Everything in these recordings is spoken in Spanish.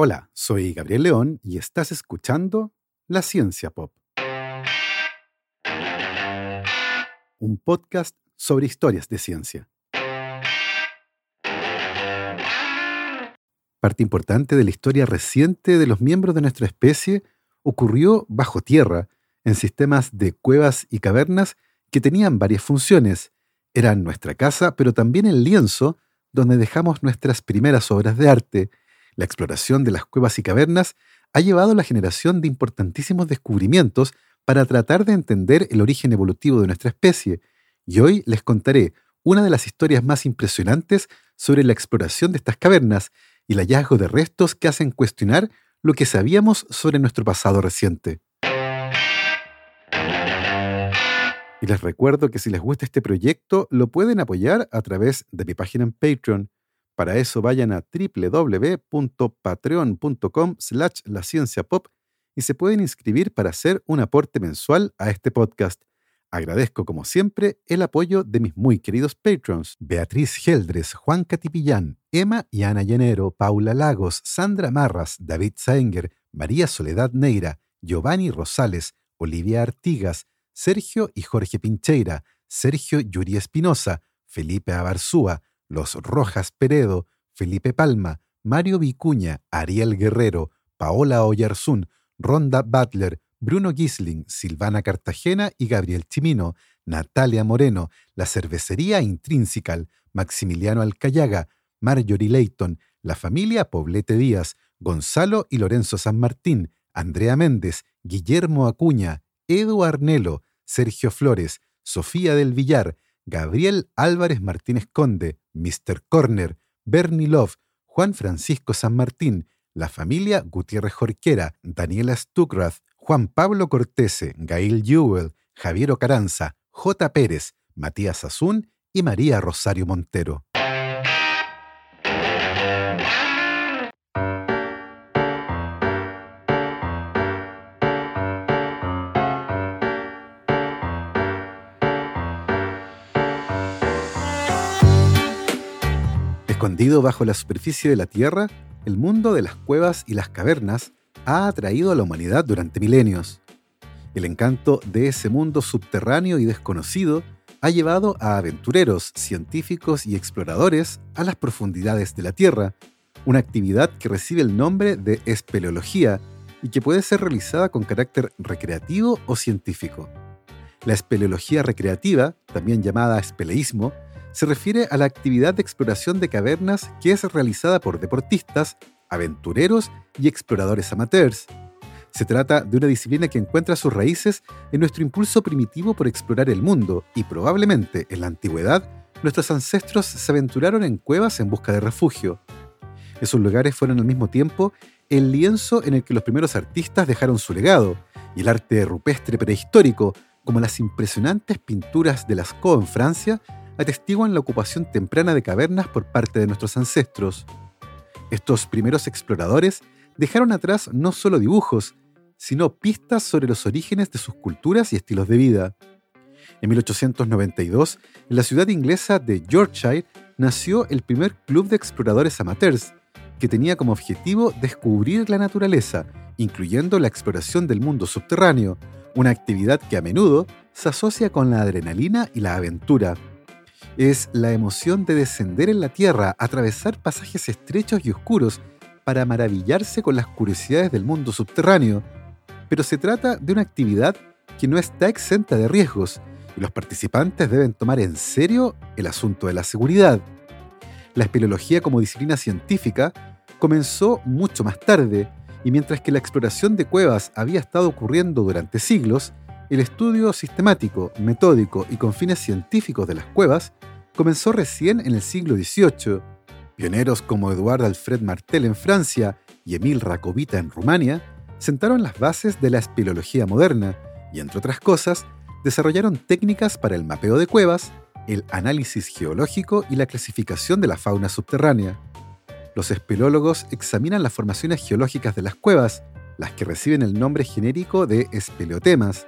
Hola, soy Gabriel León y estás escuchando La Ciencia Pop. Un podcast sobre historias de ciencia. Parte importante de la historia reciente de los miembros de nuestra especie ocurrió bajo tierra, en sistemas de cuevas y cavernas que tenían varias funciones. Eran nuestra casa, pero también el lienzo donde dejamos nuestras primeras obras de arte. La exploración de las cuevas y cavernas ha llevado a la generación de importantísimos descubrimientos para tratar de entender el origen evolutivo de nuestra especie, y hoy les contaré una de las historias más impresionantes sobre la exploración de estas cavernas y el hallazgo de restos que hacen cuestionar lo que sabíamos sobre nuestro pasado reciente. Y les recuerdo que si les gusta este proyecto, lo pueden apoyar a través de mi página en Patreon. Para eso vayan a www.patreon.com slash la pop y se pueden inscribir para hacer un aporte mensual a este podcast. Agradezco, como siempre, el apoyo de mis muy queridos patrons: Beatriz Geldres, Juan Catipillán, Emma y Ana Llenero, Paula Lagos, Sandra Marras, David Saenger, María Soledad Neira, Giovanni Rosales, Olivia Artigas, Sergio y Jorge Pincheira, Sergio Yuri Espinosa, Felipe Abarzúa, Los Rojas Peredo, Felipe Palma, Mario Vicuña, Ariel Guerrero, Paola Oyarzún, Ronda Butler, Bruno Gisling, Silvana Cartagena y Gabriel Chimino, Natalia Moreno, La Cervecería Intrínsecal, Maximiliano Alcayaga, Marjorie Leighton, la familia Poblete Díaz, Gonzalo y Lorenzo San Martín, Andrea Méndez, Guillermo Acuña, Edu Arnelo, Sergio Flores, Sofía del Villar, Gabriel Álvarez Martínez Conde, Mr. Corner, Bernie Love, Juan Francisco San Martín, la familia Gutiérrez Jorquera, Daniela Stuckrath, Juan Pablo Cortese, Gail Jewell, Javier Ocaranza, J. Pérez, Matías Azún y María Rosario Montero. Bajo la superficie de la Tierra, el mundo de las cuevas y las cavernas ha atraído a la humanidad durante milenios. El encanto de ese mundo subterráneo y desconocido ha llevado a aventureros, científicos y exploradores a las profundidades de la Tierra, una actividad que recibe el nombre de espeleología y que puede ser realizada con carácter recreativo o científico. La espeleología recreativa, también llamada espeleísmo, se refiere a la actividad de exploración de cavernas que es realizada por deportistas, aventureros y exploradores amateurs. Se trata de una disciplina que encuentra sus raíces en nuestro impulso primitivo por explorar el mundo y probablemente en la antigüedad nuestros ancestros se aventuraron en cuevas en busca de refugio. Esos lugares fueron al mismo tiempo el lienzo en el que los primeros artistas dejaron su legado y el arte rupestre prehistórico, como las impresionantes pinturas de Lascaux en Francia, atestiguan la ocupación temprana de cavernas por parte de nuestros ancestros. Estos primeros exploradores dejaron atrás no solo dibujos, sino pistas sobre los orígenes de sus culturas y estilos de vida. En 1892, en la ciudad inglesa de Yorkshire, nació el primer club de exploradores amateurs, que tenía como objetivo descubrir la naturaleza, incluyendo la exploración del mundo subterráneo, una actividad que a menudo se asocia con la adrenalina y la aventura es la emoción de descender en la tierra, atravesar pasajes estrechos y oscuros para maravillarse con las curiosidades del mundo subterráneo. Pero se trata de una actividad que no está exenta de riesgos y los participantes deben tomar en serio el asunto de la seguridad. La espeleología como disciplina científica comenzó mucho más tarde y mientras que la exploración de cuevas había estado ocurriendo durante siglos, el estudio sistemático, metódico y con fines científicos de las cuevas comenzó recién en el siglo XVIII. Pioneros como Eduard Alfred Martel en Francia y Emil Racovita en Rumania sentaron las bases de la espeleología moderna y, entre otras cosas, desarrollaron técnicas para el mapeo de cuevas, el análisis geológico y la clasificación de la fauna subterránea. Los espeleólogos examinan las formaciones geológicas de las cuevas, las que reciben el nombre genérico de espeleotemas,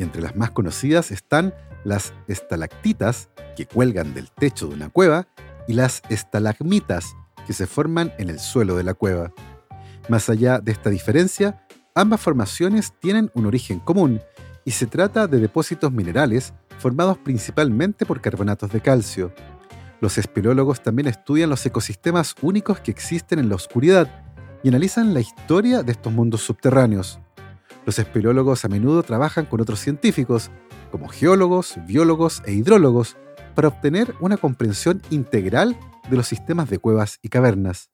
y entre las más conocidas están las estalactitas, que cuelgan del techo de una cueva, y las estalagmitas, que se forman en el suelo de la cueva. Más allá de esta diferencia, ambas formaciones tienen un origen común y se trata de depósitos minerales formados principalmente por carbonatos de calcio. Los espeleólogos también estudian los ecosistemas únicos que existen en la oscuridad y analizan la historia de estos mundos subterráneos. Los espeleólogos a menudo trabajan con otros científicos, como geólogos, biólogos e hidrólogos, para obtener una comprensión integral de los sistemas de cuevas y cavernas.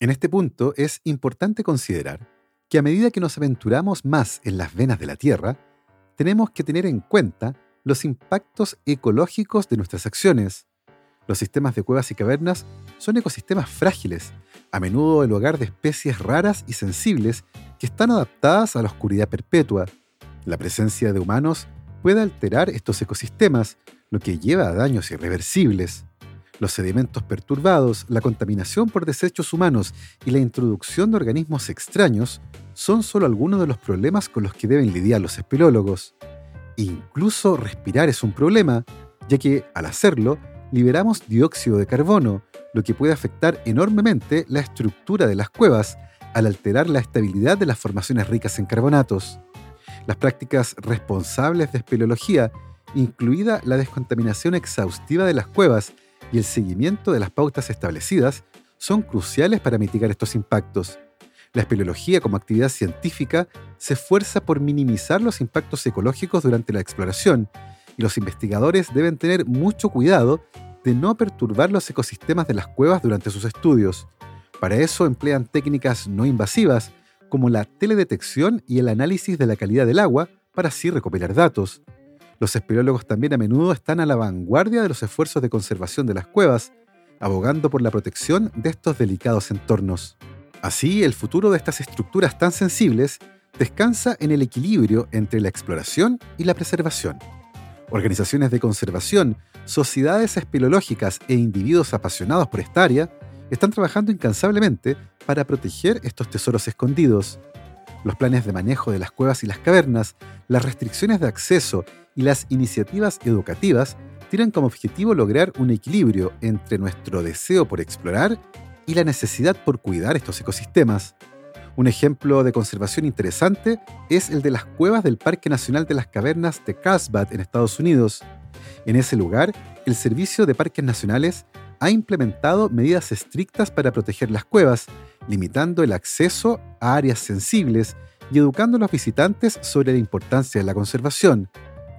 En este punto es importante considerar que a medida que nos aventuramos más en las venas de la Tierra, tenemos que tener en cuenta los impactos ecológicos de nuestras acciones. Los sistemas de cuevas y cavernas son ecosistemas frágiles, a menudo el hogar de especies raras y sensibles que están adaptadas a la oscuridad perpetua. La presencia de humanos puede alterar estos ecosistemas, lo que lleva a daños irreversibles. Los sedimentos perturbados, la contaminación por desechos humanos y la introducción de organismos extraños son solo algunos de los problemas con los que deben lidiar los espeleólogos. Incluso respirar es un problema, ya que al hacerlo liberamos dióxido de carbono, lo que puede afectar enormemente la estructura de las cuevas al alterar la estabilidad de las formaciones ricas en carbonatos. Las prácticas responsables de espeleología, incluida la descontaminación exhaustiva de las cuevas y el seguimiento de las pautas establecidas, son cruciales para mitigar estos impactos. La espeleología como actividad científica se esfuerza por minimizar los impactos ecológicos durante la exploración y los investigadores deben tener mucho cuidado de no perturbar los ecosistemas de las cuevas durante sus estudios. Para eso emplean técnicas no invasivas como la teledetección y el análisis de la calidad del agua para así recopilar datos. Los espeleólogos también a menudo están a la vanguardia de los esfuerzos de conservación de las cuevas, abogando por la protección de estos delicados entornos. Así, el futuro de estas estructuras tan sensibles descansa en el equilibrio entre la exploración y la preservación. Organizaciones de conservación, sociedades espeleológicas e individuos apasionados por esta área están trabajando incansablemente para proteger estos tesoros escondidos. Los planes de manejo de las cuevas y las cavernas, las restricciones de acceso y las iniciativas educativas tienen como objetivo lograr un equilibrio entre nuestro deseo por explorar y la necesidad por cuidar estos ecosistemas. Un ejemplo de conservación interesante es el de las cuevas del Parque Nacional de las Cavernas de Carlsbad en Estados Unidos. En ese lugar, el Servicio de Parques Nacionales ha implementado medidas estrictas para proteger las cuevas, limitando el acceso a áreas sensibles y educando a los visitantes sobre la importancia de la conservación.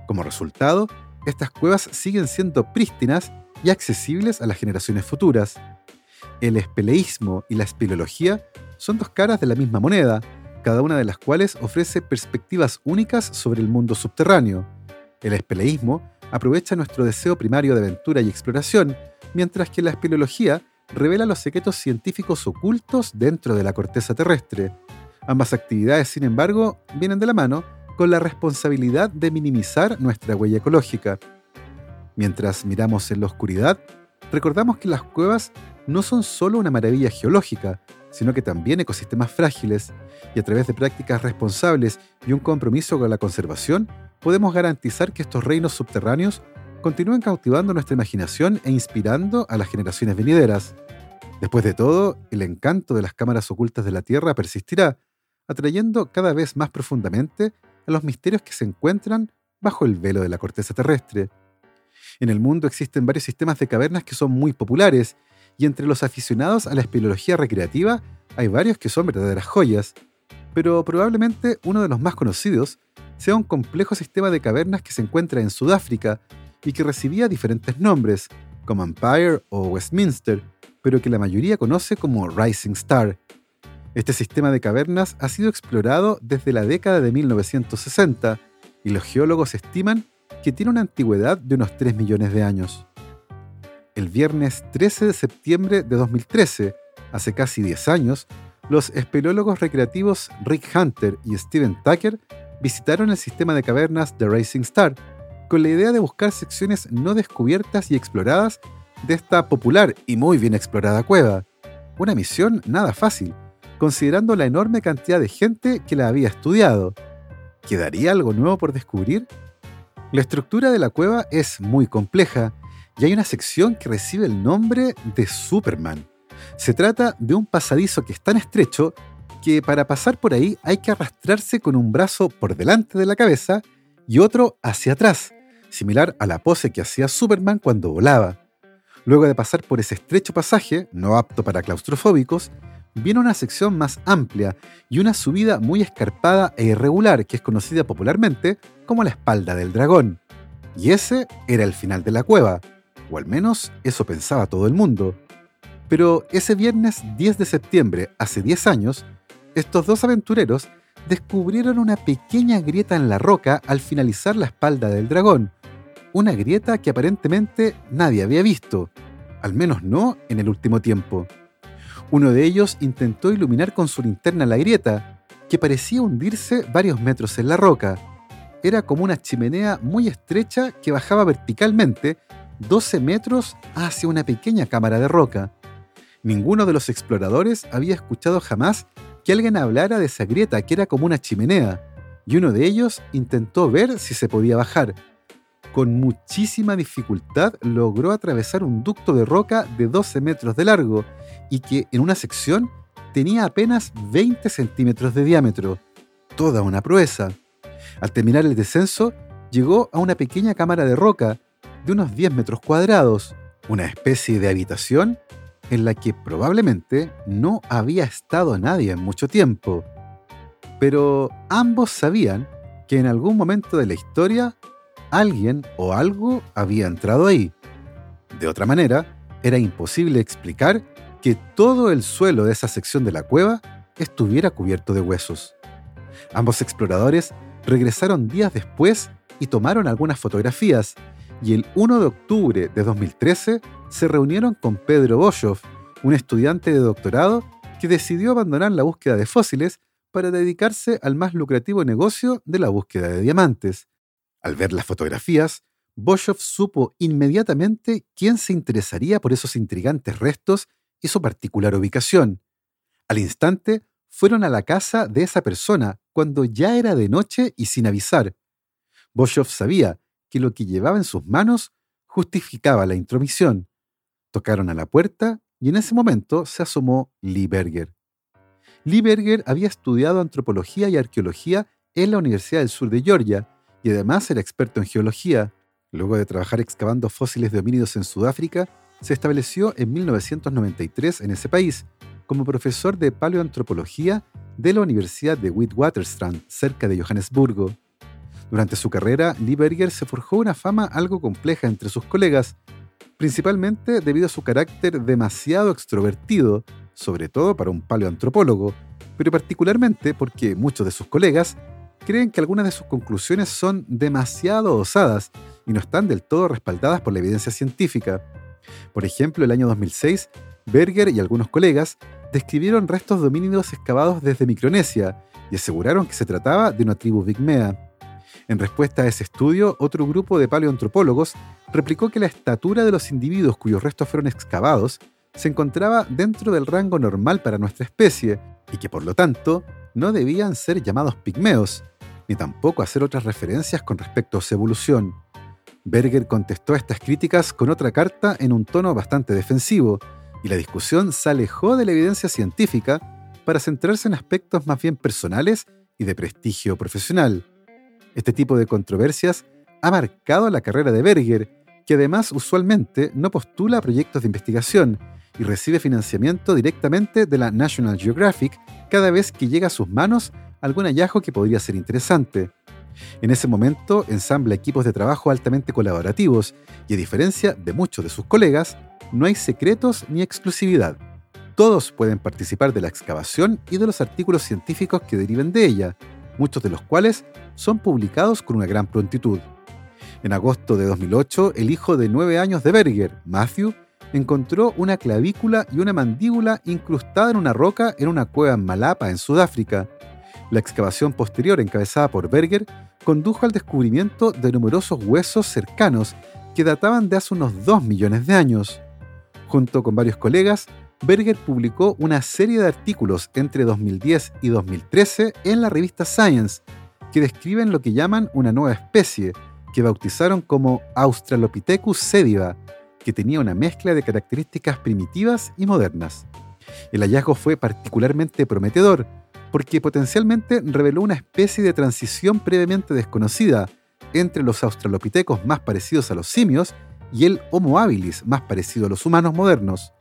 Como resultado, estas cuevas siguen siendo prístinas y accesibles a las generaciones futuras. El espeleísmo y la espeleología son dos caras de la misma moneda, cada una de las cuales ofrece perspectivas únicas sobre el mundo subterráneo. El espeleísmo aprovecha nuestro deseo primario de aventura y exploración mientras que la espeleología revela los secretos científicos ocultos dentro de la corteza terrestre. Ambas actividades, sin embargo, vienen de la mano con la responsabilidad de minimizar nuestra huella ecológica. Mientras miramos en la oscuridad, recordamos que las cuevas no son solo una maravilla geológica, sino que también ecosistemas frágiles, y a través de prácticas responsables y un compromiso con la conservación, podemos garantizar que estos reinos subterráneos continúen cautivando nuestra imaginación e inspirando a las generaciones venideras. Después de todo, el encanto de las cámaras ocultas de la Tierra persistirá, atrayendo cada vez más profundamente a los misterios que se encuentran bajo el velo de la corteza terrestre. En el mundo existen varios sistemas de cavernas que son muy populares, y entre los aficionados a la espeleología recreativa hay varios que son verdaderas joyas, pero probablemente uno de los más conocidos sea un complejo sistema de cavernas que se encuentra en Sudáfrica y que recibía diferentes nombres, como Empire o Westminster, pero que la mayoría conoce como Rising Star. Este sistema de cavernas ha sido explorado desde la década de 1960 y los geólogos estiman que tiene una antigüedad de unos 3 millones de años. El viernes 13 de septiembre de 2013, hace casi 10 años, los espeleólogos recreativos Rick Hunter y Steven Tucker visitaron el sistema de cavernas de Rising Star con la idea de buscar secciones no descubiertas y exploradas de esta popular y muy bien explorada cueva. Una misión nada fácil, considerando la enorme cantidad de gente que la había estudiado. ¿Quedaría algo nuevo por descubrir? La estructura de la cueva es muy compleja y hay una sección que recibe el nombre de Superman. Se trata de un pasadizo que es tan estrecho que para pasar por ahí hay que arrastrarse con un brazo por delante de la cabeza y otro hacia atrás, similar a la pose que hacía Superman cuando volaba. Luego de pasar por ese estrecho pasaje, no apto para claustrofóbicos, viene una sección más amplia y una subida muy escarpada e irregular que es conocida popularmente como la espalda del dragón. Y ese era el final de la cueva, o al menos eso pensaba todo el mundo. Pero ese viernes 10 de septiembre, hace 10 años, estos dos aventureros descubrieron una pequeña grieta en la roca al finalizar la espalda del dragón, una grieta que aparentemente nadie había visto, al menos no en el último tiempo. Uno de ellos intentó iluminar con su linterna la grieta, que parecía hundirse varios metros en la roca. Era como una chimenea muy estrecha que bajaba verticalmente 12 metros hacia una pequeña cámara de roca. Ninguno de los exploradores había escuchado jamás que alguien hablara de esa grieta que era como una chimenea, y uno de ellos intentó ver si se podía bajar. Con muchísima dificultad logró atravesar un ducto de roca de 12 metros de largo y que en una sección tenía apenas 20 centímetros de diámetro. Toda una proeza. Al terminar el descenso, llegó a una pequeña cámara de roca de unos 10 metros cuadrados, una especie de habitación en la que probablemente no había estado nadie en mucho tiempo. Pero ambos sabían que en algún momento de la historia alguien o algo había entrado ahí. De otra manera, era imposible explicar que todo el suelo de esa sección de la cueva estuviera cubierto de huesos. Ambos exploradores regresaron días después y tomaron algunas fotografías, y el 1 de octubre de 2013 se reunieron con Pedro Boschoff, un estudiante de doctorado que decidió abandonar la búsqueda de fósiles para dedicarse al más lucrativo negocio de la búsqueda de diamantes. Al ver las fotografías, Boschoff supo inmediatamente quién se interesaría por esos intrigantes restos y su particular ubicación. Al instante, fueron a la casa de esa persona cuando ya era de noche y sin avisar. Boschoff sabía que lo que llevaba en sus manos justificaba la intromisión. Tocaron a la puerta y en ese momento se asomó Lee Berger. Lee Berger había estudiado antropología y arqueología en la Universidad del Sur de Georgia y además era experto en geología. Luego de trabajar excavando fósiles de homínidos en Sudáfrica, se estableció en 1993 en ese país como profesor de paleoantropología de la Universidad de Witwatersrand, cerca de Johannesburgo. Durante su carrera, Lee Berger se forjó una fama algo compleja entre sus colegas, principalmente debido a su carácter demasiado extrovertido, sobre todo para un paleoantropólogo, pero particularmente porque muchos de sus colegas creen que algunas de sus conclusiones son demasiado osadas y no están del todo respaldadas por la evidencia científica. Por ejemplo, el año 2006, Berger y algunos colegas describieron restos de homínidos excavados desde Micronesia y aseguraron que se trataba de una tribu pigmea. En respuesta a ese estudio, otro grupo de paleoantropólogos replicó que la estatura de los individuos cuyos restos fueron excavados se encontraba dentro del rango normal para nuestra especie y que por lo tanto no debían ser llamados pigmeos, ni tampoco hacer otras referencias con respecto a su evolución. Berger contestó a estas críticas con otra carta en un tono bastante defensivo, y la discusión se alejó de la evidencia científica para centrarse en aspectos más bien personales y de prestigio profesional. Este tipo de controversias ha marcado la carrera de Berger, que además usualmente no postula proyectos de investigación y recibe financiamiento directamente de la National Geographic cada vez que llega a sus manos algún hallazgo que podría ser interesante. En ese momento ensambla equipos de trabajo altamente colaborativos y a diferencia de muchos de sus colegas, no hay secretos ni exclusividad. Todos pueden participar de la excavación y de los artículos científicos que deriven de ella, muchos de los cuales son publicados con una gran prontitud. En agosto de 2008, el hijo de nueve años de Berger, Matthew, encontró una clavícula y una mandíbula incrustada en una roca en una cueva en Malapa, en Sudáfrica. La excavación posterior, encabezada por Berger, condujo al descubrimiento de numerosos huesos cercanos que databan de hace unos 2 millones de años. Junto con varios colegas, Berger publicó una serie de artículos entre 2010 y 2013 en la revista Science, que describen lo que llaman una nueva especie, que bautizaron como Australopithecus sediva, que tenía una mezcla de características primitivas y modernas. El hallazgo fue particularmente prometedor, porque potencialmente reveló una especie de transición previamente desconocida entre los australopitecos más parecidos a los simios y el Homo habilis más parecido a los humanos modernos.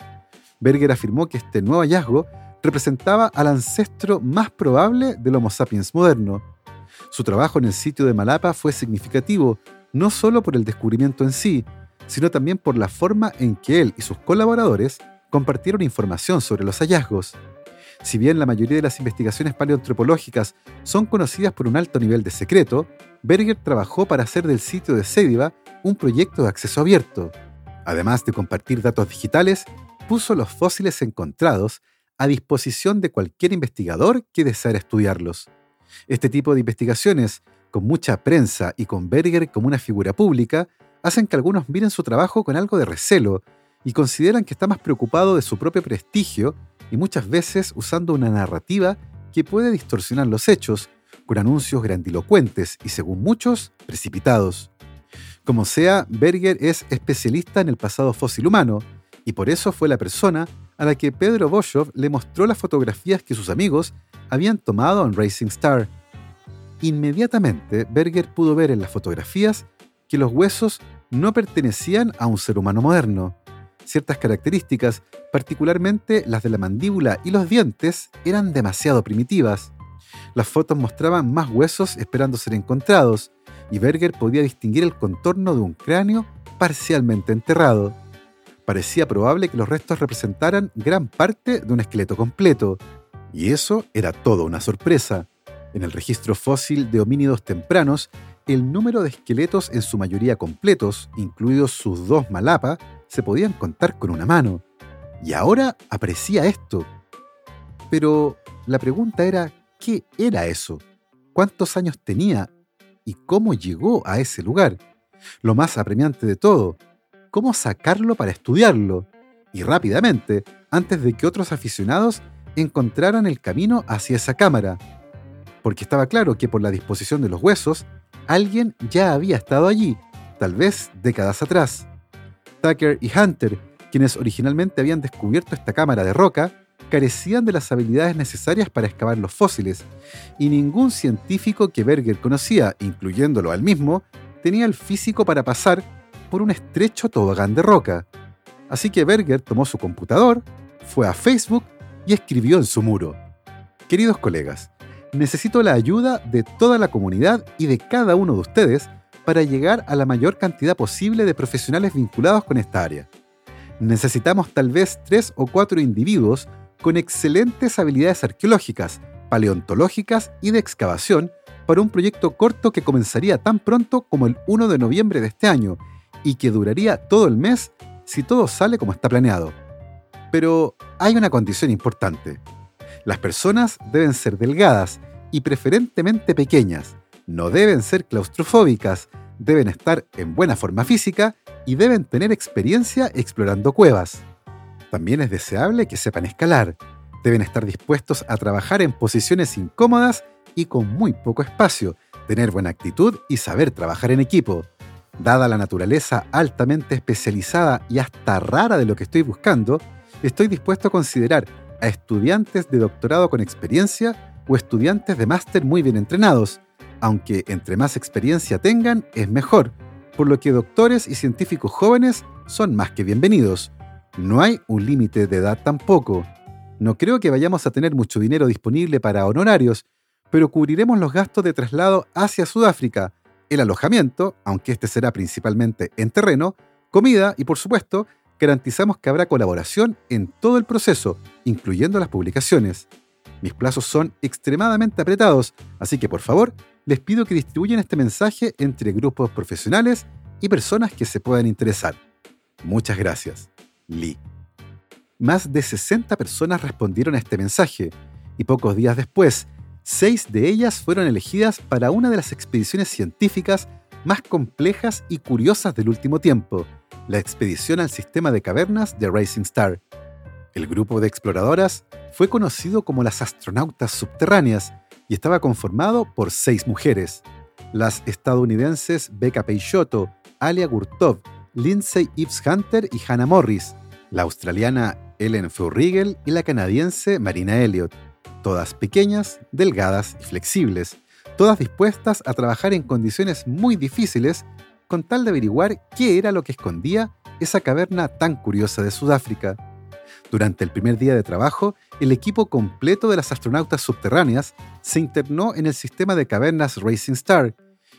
Berger afirmó que este nuevo hallazgo representaba al ancestro más probable del Homo sapiens moderno. Su trabajo en el sitio de Malapa fue significativo, no solo por el descubrimiento en sí, sino también por la forma en que él y sus colaboradores compartieron información sobre los hallazgos. Si bien la mayoría de las investigaciones paleoantropológicas son conocidas por un alto nivel de secreto, Berger trabajó para hacer del sitio de Sediva un proyecto de acceso abierto. Además de compartir datos digitales, puso los fósiles encontrados a disposición de cualquier investigador que deseara estudiarlos. Este tipo de investigaciones, con mucha prensa y con Berger como una figura pública, hacen que algunos miren su trabajo con algo de recelo y consideran que está más preocupado de su propio prestigio y muchas veces usando una narrativa que puede distorsionar los hechos, con anuncios grandilocuentes y, según muchos, precipitados. Como sea, Berger es especialista en el pasado fósil humano, y por eso fue la persona a la que Pedro Boschov le mostró las fotografías que sus amigos habían tomado en Racing Star. Inmediatamente, Berger pudo ver en las fotografías que los huesos no pertenecían a un ser humano moderno. Ciertas características, particularmente las de la mandíbula y los dientes, eran demasiado primitivas. Las fotos mostraban más huesos esperando ser encontrados, y Berger podía distinguir el contorno de un cráneo parcialmente enterrado. Parecía probable que los restos representaran gran parte de un esqueleto completo, y eso era todo una sorpresa. En el registro fósil de homínidos tempranos, el número de esqueletos en su mayoría completos, incluidos sus dos malapa, se podían contar con una mano. Y ahora aparecía esto. Pero la pregunta era, ¿qué era eso? ¿Cuántos años tenía? ¿Y cómo llegó a ese lugar? Lo más apremiante de todo, ¿cómo sacarlo para estudiarlo? Y rápidamente, antes de que otros aficionados encontraran el camino hacia esa cámara. Porque estaba claro que por la disposición de los huesos, alguien ya había estado allí, tal vez décadas atrás. Tucker y Hunter, quienes originalmente habían descubierto esta cámara de roca, carecían de las habilidades necesarias para excavar los fósiles, y ningún científico que Berger conocía, incluyéndolo al mismo, tenía el físico para pasar por un estrecho tobogán de roca. Así que Berger tomó su computador, fue a Facebook y escribió en su muro. Queridos colegas, necesito la ayuda de toda la comunidad y de cada uno de ustedes para llegar a la mayor cantidad posible de profesionales vinculados con esta área. Necesitamos tal vez tres o cuatro individuos con excelentes habilidades arqueológicas, paleontológicas y de excavación para un proyecto corto que comenzaría tan pronto como el 1 de noviembre de este año y que duraría todo el mes si todo sale como está planeado. Pero hay una condición importante. Las personas deben ser delgadas y preferentemente pequeñas, no deben ser claustrofóbicas, deben estar en buena forma física y deben tener experiencia explorando cuevas. También es deseable que sepan escalar, deben estar dispuestos a trabajar en posiciones incómodas y con muy poco espacio, tener buena actitud y saber trabajar en equipo. Dada la naturaleza altamente especializada y hasta rara de lo que estoy buscando, estoy dispuesto a considerar a estudiantes de doctorado con experiencia o estudiantes de máster muy bien entrenados, aunque entre más experiencia tengan es mejor, por lo que doctores y científicos jóvenes son más que bienvenidos. No hay un límite de edad tampoco. No creo que vayamos a tener mucho dinero disponible para honorarios, pero cubriremos los gastos de traslado hacia Sudáfrica, el alojamiento, aunque este será principalmente en terreno, comida y por supuesto, garantizamos que habrá colaboración en todo el proceso, incluyendo las publicaciones. Mis plazos son extremadamente apretados, así que por favor, les pido que distribuyan este mensaje entre grupos profesionales y personas que se puedan interesar. Muchas gracias. Lee. Más de 60 personas respondieron a este mensaje y pocos días después, seis de ellas fueron elegidas para una de las expediciones científicas más complejas y curiosas del último tiempo, la expedición al sistema de cavernas de Racing Star. El grupo de exploradoras fue conocido como las astronautas subterráneas y estaba conformado por seis mujeres, las estadounidenses Becca Peixoto, Alia Gurtov, Lindsay Eves Hunter y Hannah Morris, la australiana Ellen Furrigel y la canadiense Marina Elliott. Todas pequeñas, delgadas y flexibles, todas dispuestas a trabajar en condiciones muy difíciles con tal de averiguar qué era lo que escondía esa caverna tan curiosa de Sudáfrica. Durante el primer día de trabajo, el equipo completo de las astronautas subterráneas se internó en el sistema de cavernas Racing Star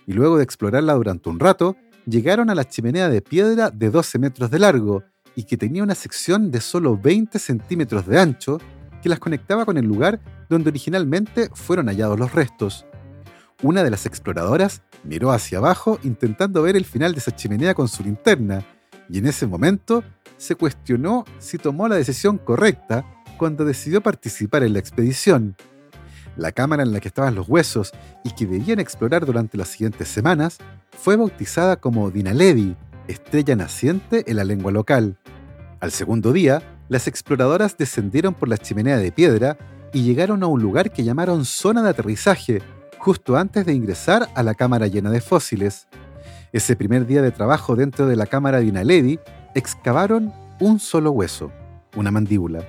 y luego de explorarla durante un rato, llegaron a la chimenea de piedra de 12 metros de largo y que tenía una sección de solo 20 centímetros de ancho que las conectaba con el lugar donde originalmente fueron hallados los restos. Una de las exploradoras miró hacia abajo intentando ver el final de esa chimenea con su linterna, y en ese momento se cuestionó si tomó la decisión correcta cuando decidió participar en la expedición. La cámara en la que estaban los huesos y que debían explorar durante las siguientes semanas fue bautizada como Dinaledi, estrella naciente en la lengua local. Al segundo día, las exploradoras descendieron por la chimenea de piedra y llegaron a un lugar que llamaron zona de aterrizaje, justo antes de ingresar a la cámara llena de fósiles. Ese primer día de trabajo dentro de la cámara de Inaledi, excavaron un solo hueso, una mandíbula.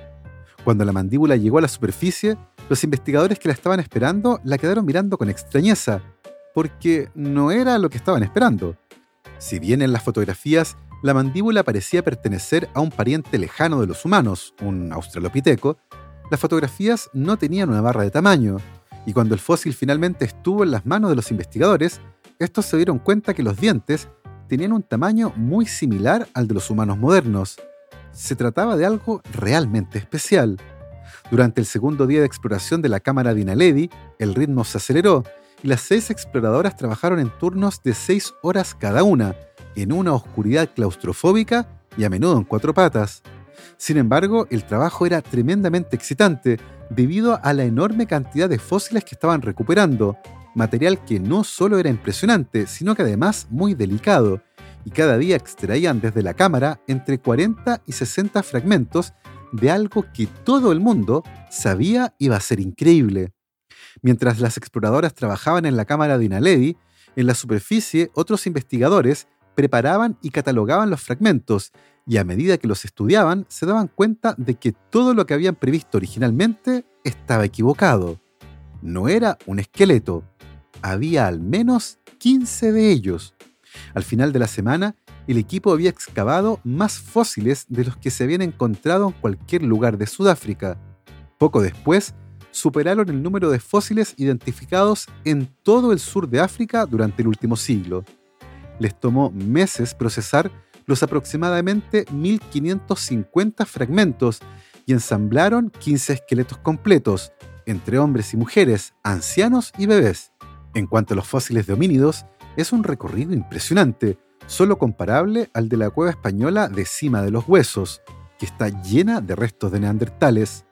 Cuando la mandíbula llegó a la superficie, los investigadores que la estaban esperando la quedaron mirando con extrañeza, porque no era lo que estaban esperando. Si bien en las fotografías la mandíbula parecía pertenecer a un pariente lejano de los humanos, un australopiteco, las fotografías no tenían una barra de tamaño, y cuando el fósil finalmente estuvo en las manos de los investigadores, estos se dieron cuenta que los dientes tenían un tamaño muy similar al de los humanos modernos. Se trataba de algo realmente especial. Durante el segundo día de exploración de la cámara de Inaledi, el ritmo se aceleró y las seis exploradoras trabajaron en turnos de seis horas cada una, en una oscuridad claustrofóbica y a menudo en cuatro patas. Sin embargo, el trabajo era tremendamente excitante debido a la enorme cantidad de fósiles que estaban recuperando, material que no solo era impresionante, sino que además muy delicado, y cada día extraían desde la cámara entre 40 y 60 fragmentos de algo que todo el mundo sabía iba a ser increíble. Mientras las exploradoras trabajaban en la cámara de Inaledi, en la superficie otros investigadores preparaban y catalogaban los fragmentos, y a medida que los estudiaban se daban cuenta de que todo lo que habían previsto originalmente estaba equivocado. No era un esqueleto, había al menos 15 de ellos. Al final de la semana, el equipo había excavado más fósiles de los que se habían encontrado en cualquier lugar de Sudáfrica. Poco después, superaron el número de fósiles identificados en todo el sur de África durante el último siglo. Les tomó meses procesar los aproximadamente 1550 fragmentos y ensamblaron 15 esqueletos completos, entre hombres y mujeres, ancianos y bebés. En cuanto a los fósiles de homínidos, es un recorrido impresionante, solo comparable al de la cueva española de Cima de los Huesos, que está llena de restos de neandertales.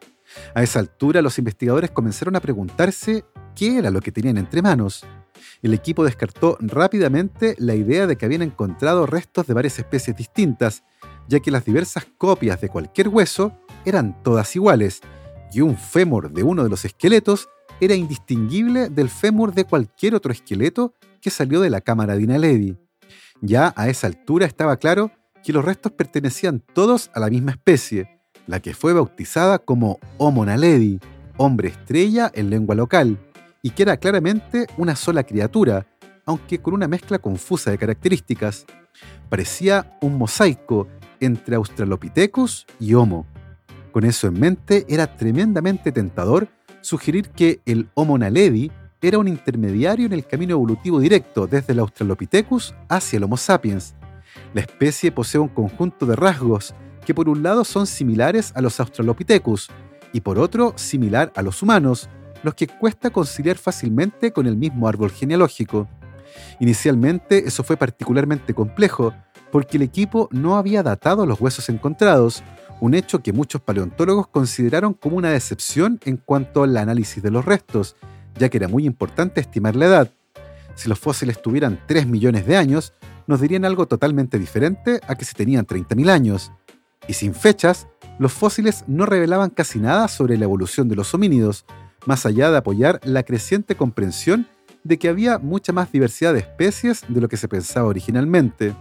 A esa altura los investigadores comenzaron a preguntarse qué era lo que tenían entre manos. El equipo descartó rápidamente la idea de que habían encontrado restos de varias especies distintas, ya que las diversas copias de cualquier hueso eran todas iguales, y un fémur de uno de los esqueletos era indistinguible del fémur de cualquier otro esqueleto que salió de la cámara de Inaledi. Ya a esa altura estaba claro que los restos pertenecían todos a la misma especie, la que fue bautizada como Homo naledi, hombre estrella en lengua local, y que era claramente una sola criatura, aunque con una mezcla confusa de características. Parecía un mosaico entre Australopithecus y Homo. Con eso en mente, era tremendamente tentador sugerir que el Homo naledi era un intermediario en el camino evolutivo directo desde el Australopithecus hacia el Homo sapiens. La especie posee un conjunto de rasgos que por un lado son similares a los Australopithecus y por otro similar a los humanos, los que cuesta conciliar fácilmente con el mismo árbol genealógico. Inicialmente eso fue particularmente complejo, porque el equipo no había datado los huesos encontrados, un hecho que muchos paleontólogos consideraron como una decepción en cuanto al análisis de los restos, ya que era muy importante estimar la edad. Si los fósiles tuvieran 3 millones de años, nos dirían algo totalmente diferente a que si tenían 30.000 años. Y sin fechas, los fósiles no revelaban casi nada sobre la evolución de los homínidos, más allá de apoyar la creciente comprensión de que había mucha más diversidad de especies de lo que se pensaba originalmente.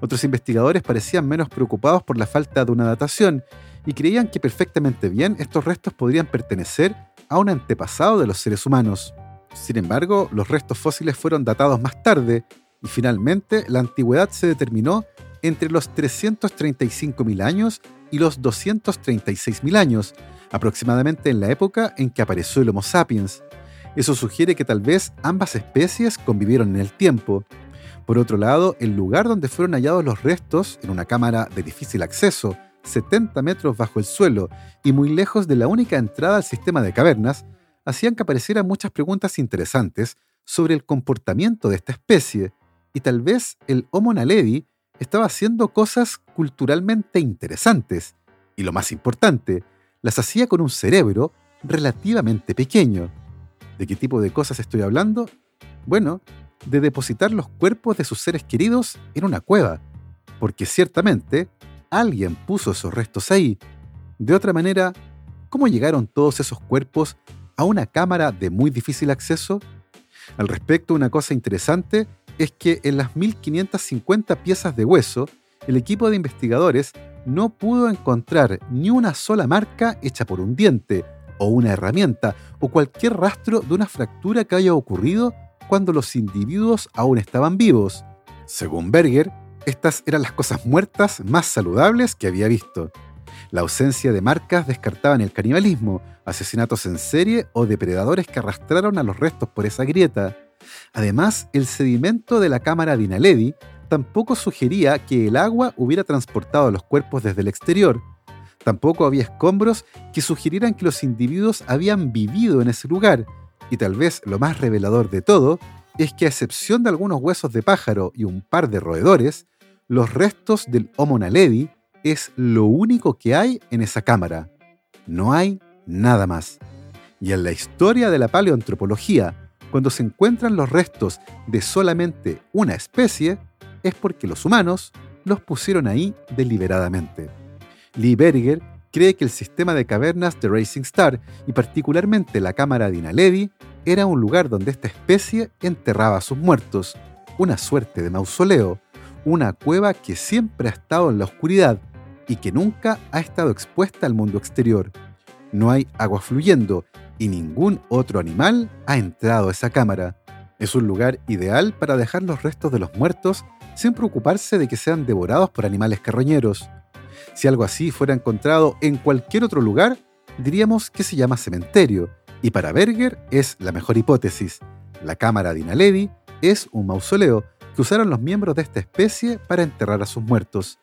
Otros investigadores parecían menos preocupados por la falta de una datación y creían que perfectamente bien estos restos podrían pertenecer a un antepasado de los seres humanos. Sin embargo, los restos fósiles fueron datados más tarde y finalmente la antigüedad se determinó entre los 335.000 años y los 236.000 años, aproximadamente en la época en que apareció el Homo sapiens. Eso sugiere que tal vez ambas especies convivieron en el tiempo. Por otro lado, el lugar donde fueron hallados los restos, en una cámara de difícil acceso, 70 metros bajo el suelo y muy lejos de la única entrada al sistema de cavernas, hacían que aparecieran muchas preguntas interesantes sobre el comportamiento de esta especie, y tal vez el Homo naledi estaba haciendo cosas culturalmente interesantes, y lo más importante, las hacía con un cerebro relativamente pequeño. ¿De qué tipo de cosas estoy hablando? Bueno, de depositar los cuerpos de sus seres queridos en una cueva, porque ciertamente alguien puso esos restos ahí. De otra manera, ¿cómo llegaron todos esos cuerpos a una cámara de muy difícil acceso? Al respecto, una cosa interesante es que en las 1550 piezas de hueso, el equipo de investigadores no pudo encontrar ni una sola marca hecha por un diente, o una herramienta, o cualquier rastro de una fractura que haya ocurrido cuando los individuos aún estaban vivos. Según Berger, estas eran las cosas muertas más saludables que había visto. La ausencia de marcas descartaban el canibalismo, asesinatos en serie o depredadores que arrastraron a los restos por esa grieta. Además, el sedimento de la cámara de Inaledi tampoco sugería que el agua hubiera transportado los cuerpos desde el exterior. Tampoco había escombros que sugirieran que los individuos habían vivido en ese lugar. Y tal vez lo más revelador de todo es que a excepción de algunos huesos de pájaro y un par de roedores, los restos del Homo naledi es lo único que hay en esa cámara. No hay nada más. Y en la historia de la paleoantropología, cuando se encuentran los restos de solamente una especie, es porque los humanos los pusieron ahí deliberadamente. Lee Berger cree que el sistema de cavernas de Racing Star y particularmente la cámara de Inaledi era un lugar donde esta especie enterraba a sus muertos, una suerte de mausoleo, una cueva que siempre ha estado en la oscuridad y que nunca ha estado expuesta al mundo exterior. No hay agua fluyendo y ningún otro animal ha entrado a esa cámara. Es un lugar ideal para dejar los restos de los muertos sin preocuparse de que sean devorados por animales carroñeros. Si algo así fuera encontrado en cualquier otro lugar, diríamos que se llama cementerio, y para Berger es la mejor hipótesis. La cámara de Inaledi es un mausoleo que usaron los miembros de esta especie para enterrar a sus muertos.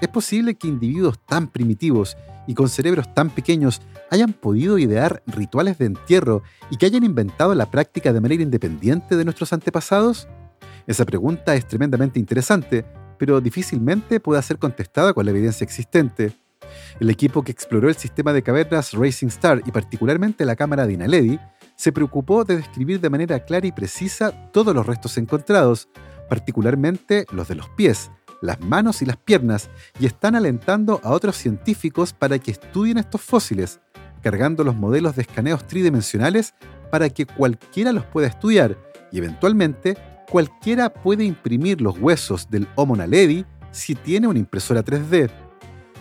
Es posible que individuos tan primitivos y con cerebros tan pequeños hayan podido idear rituales de entierro y que hayan inventado la práctica de manera independiente de nuestros antepasados? Esa pregunta es tremendamente interesante, pero difícilmente puede ser contestada con la evidencia existente. El equipo que exploró el sistema de cavernas Racing Star y particularmente la cámara de Inaledi se preocupó de describir de manera clara y precisa todos los restos encontrados, particularmente los de los pies, las manos y las piernas, y están alentando a otros científicos para que estudien estos fósiles, cargando los modelos de escaneos tridimensionales para que cualquiera los pueda estudiar y eventualmente cualquiera puede imprimir los huesos del Homo naledi si tiene una impresora 3D.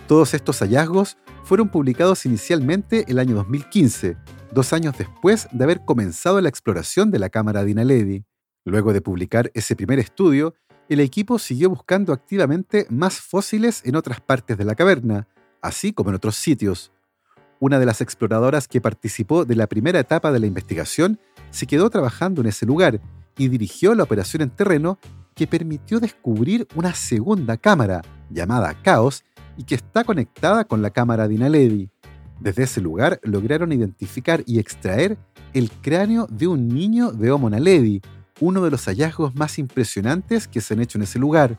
Todos estos hallazgos fueron publicados inicialmente el año 2015, dos años después de haber comenzado la exploración de la cámara de Inaledi. Luego de publicar ese primer estudio, el equipo siguió buscando activamente más fósiles en otras partes de la caverna, así como en otros sitios. Una de las exploradoras que participó de la primera etapa de la investigación se quedó trabajando en ese lugar y dirigió la operación en terreno que permitió descubrir una segunda cámara, llamada Caos, y que está conectada con la cámara de Inaledi. Desde ese lugar lograron identificar y extraer el cráneo de un niño de Homo naledi, uno de los hallazgos más impresionantes que se han hecho en ese lugar.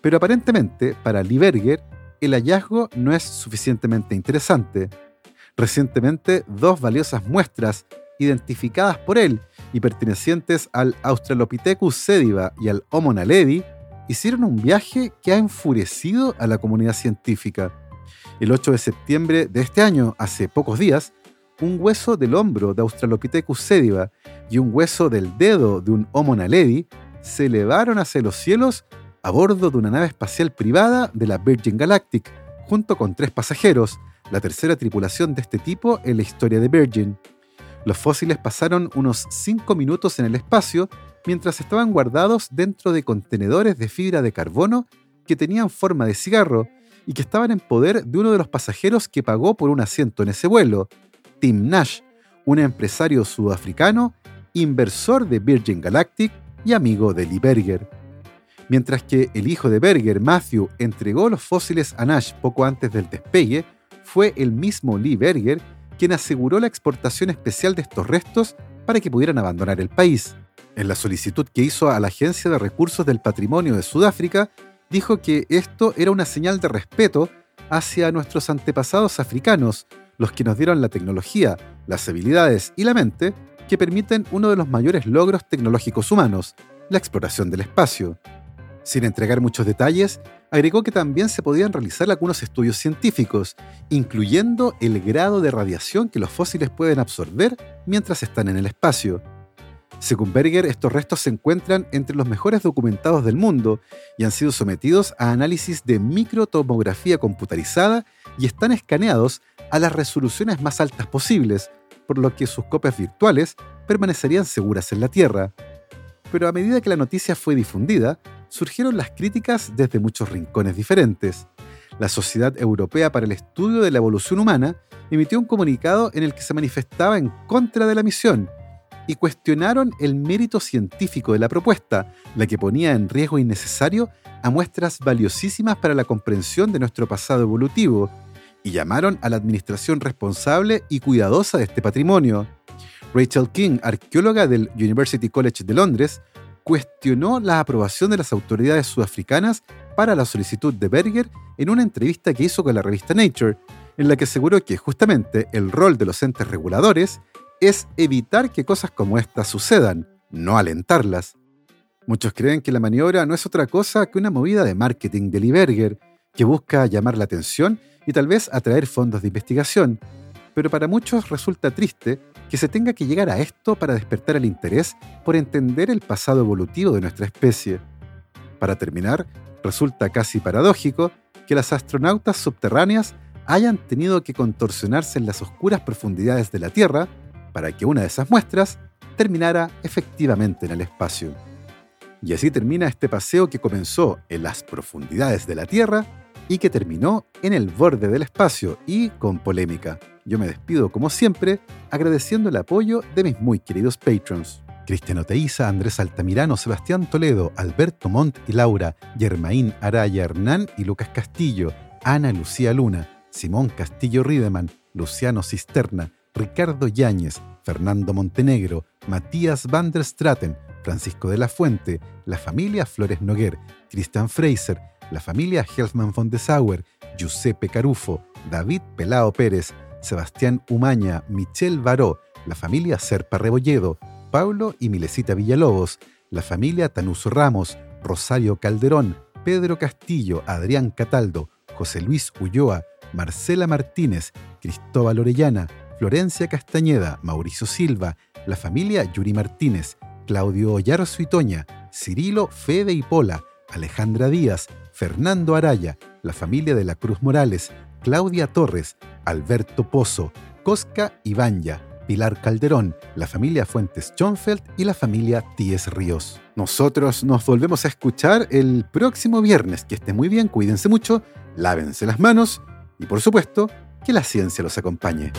Pero aparentemente, para Lieberger, el hallazgo no es suficientemente interesante. Recientemente, dos valiosas muestras, identificadas por él y pertenecientes al Australopithecus sediva y al Homo naledi, hicieron un viaje que ha enfurecido a la comunidad científica. El 8 de septiembre de este año, hace pocos días, un hueso del hombro de Australopithecus sediva y un hueso del dedo de un Homo naledi se elevaron hacia los cielos a bordo de una nave espacial privada de la Virgin Galactic, junto con tres pasajeros, la tercera tripulación de este tipo en la historia de Virgin. Los fósiles pasaron unos 5 minutos en el espacio mientras estaban guardados dentro de contenedores de fibra de carbono que tenían forma de cigarro y que estaban en poder de uno de los pasajeros que pagó por un asiento en ese vuelo, Tim Nash, un empresario sudafricano, inversor de Virgin Galactic y amigo de Lee Berger. Mientras que el hijo de Berger, Matthew, entregó los fósiles a Nash poco antes del despegue, fue el mismo Lee Berger quien aseguró la exportación especial de estos restos para que pudieran abandonar el país. En la solicitud que hizo a la Agencia de Recursos del Patrimonio de Sudáfrica, dijo que esto era una señal de respeto hacia nuestros antepasados africanos, los que nos dieron la tecnología, las habilidades y la mente que permiten uno de los mayores logros tecnológicos humanos, la exploración del espacio. Sin entregar muchos detalles, agregó que también se podían realizar algunos estudios científicos, incluyendo el grado de radiación que los fósiles pueden absorber mientras están en el espacio. Según Berger, estos restos se encuentran entre los mejores documentados del mundo y han sido sometidos a análisis de microtomografía computarizada y están escaneados a las resoluciones más altas posibles, por lo que sus copias virtuales permanecerían seguras en la Tierra. Pero a medida que la noticia fue difundida, surgieron las críticas desde muchos rincones diferentes. La Sociedad Europea para el Estudio de la Evolución Humana emitió un comunicado en el que se manifestaba en contra de la misión y cuestionaron el mérito científico de la propuesta, la que ponía en riesgo innecesario a muestras valiosísimas para la comprensión de nuestro pasado evolutivo, y llamaron a la administración responsable y cuidadosa de este patrimonio. Rachel King, arqueóloga del University College de Londres, cuestionó la aprobación de las autoridades sudafricanas para la solicitud de Berger en una entrevista que hizo con la revista Nature, en la que aseguró que justamente el rol de los entes reguladores es evitar que cosas como estas sucedan, no alentarlas. Muchos creen que la maniobra no es otra cosa que una movida de marketing de Lee Berger, que busca llamar la atención y tal vez atraer fondos de investigación, pero para muchos resulta triste que se tenga que llegar a esto para despertar el interés por entender el pasado evolutivo de nuestra especie. Para terminar, resulta casi paradójico que las astronautas subterráneas hayan tenido que contorsionarse en las oscuras profundidades de la Tierra para que una de esas muestras terminara efectivamente en el espacio. Y así termina este paseo que comenzó en las profundidades de la Tierra y que terminó en el borde del espacio y con polémica. Yo me despido, como siempre, agradeciendo el apoyo de mis muy queridos patrons. Cristiano Teiza, Andrés Altamirano, Sebastián Toledo, Alberto Montt y Laura, Germaín Araya Hernán y Lucas Castillo, Ana Lucía Luna, Simón Castillo Riedemann, Luciano Cisterna, Ricardo Yáñez, Fernando Montenegro, Matías van der Straten, Francisco de la Fuente, la familia Flores Noguer, Cristian Fraser, la familia Helfman von de Sauer, Giuseppe Carufo, David Pelao Pérez, Sebastián Umaña, Michelle Baró, la familia Serpa Rebolledo, Pablo y Milesita Villalobos, la familia Tanuso Ramos, Rosario Calderón, Pedro Castillo, Adrián Cataldo, José Luis Ulloa, Marcela Martínez, Cristóbal Orellana, Florencia Castañeda, Mauricio Silva, la familia Yuri Martínez, Claudio Ollarzo y Toña, Cirilo Fede y Pola, Alejandra Díaz, Fernando Araya, la familia de la Cruz Morales, Claudia Torres, Alberto Pozo, Cosca Ibanya, Pilar Calderón, la familia Fuentes Schonfeld y la familia Tíes Ríos. Nosotros nos volvemos a escuchar el próximo viernes. Que esté muy bien, cuídense mucho, lávense las manos y por supuesto, que la ciencia los acompañe.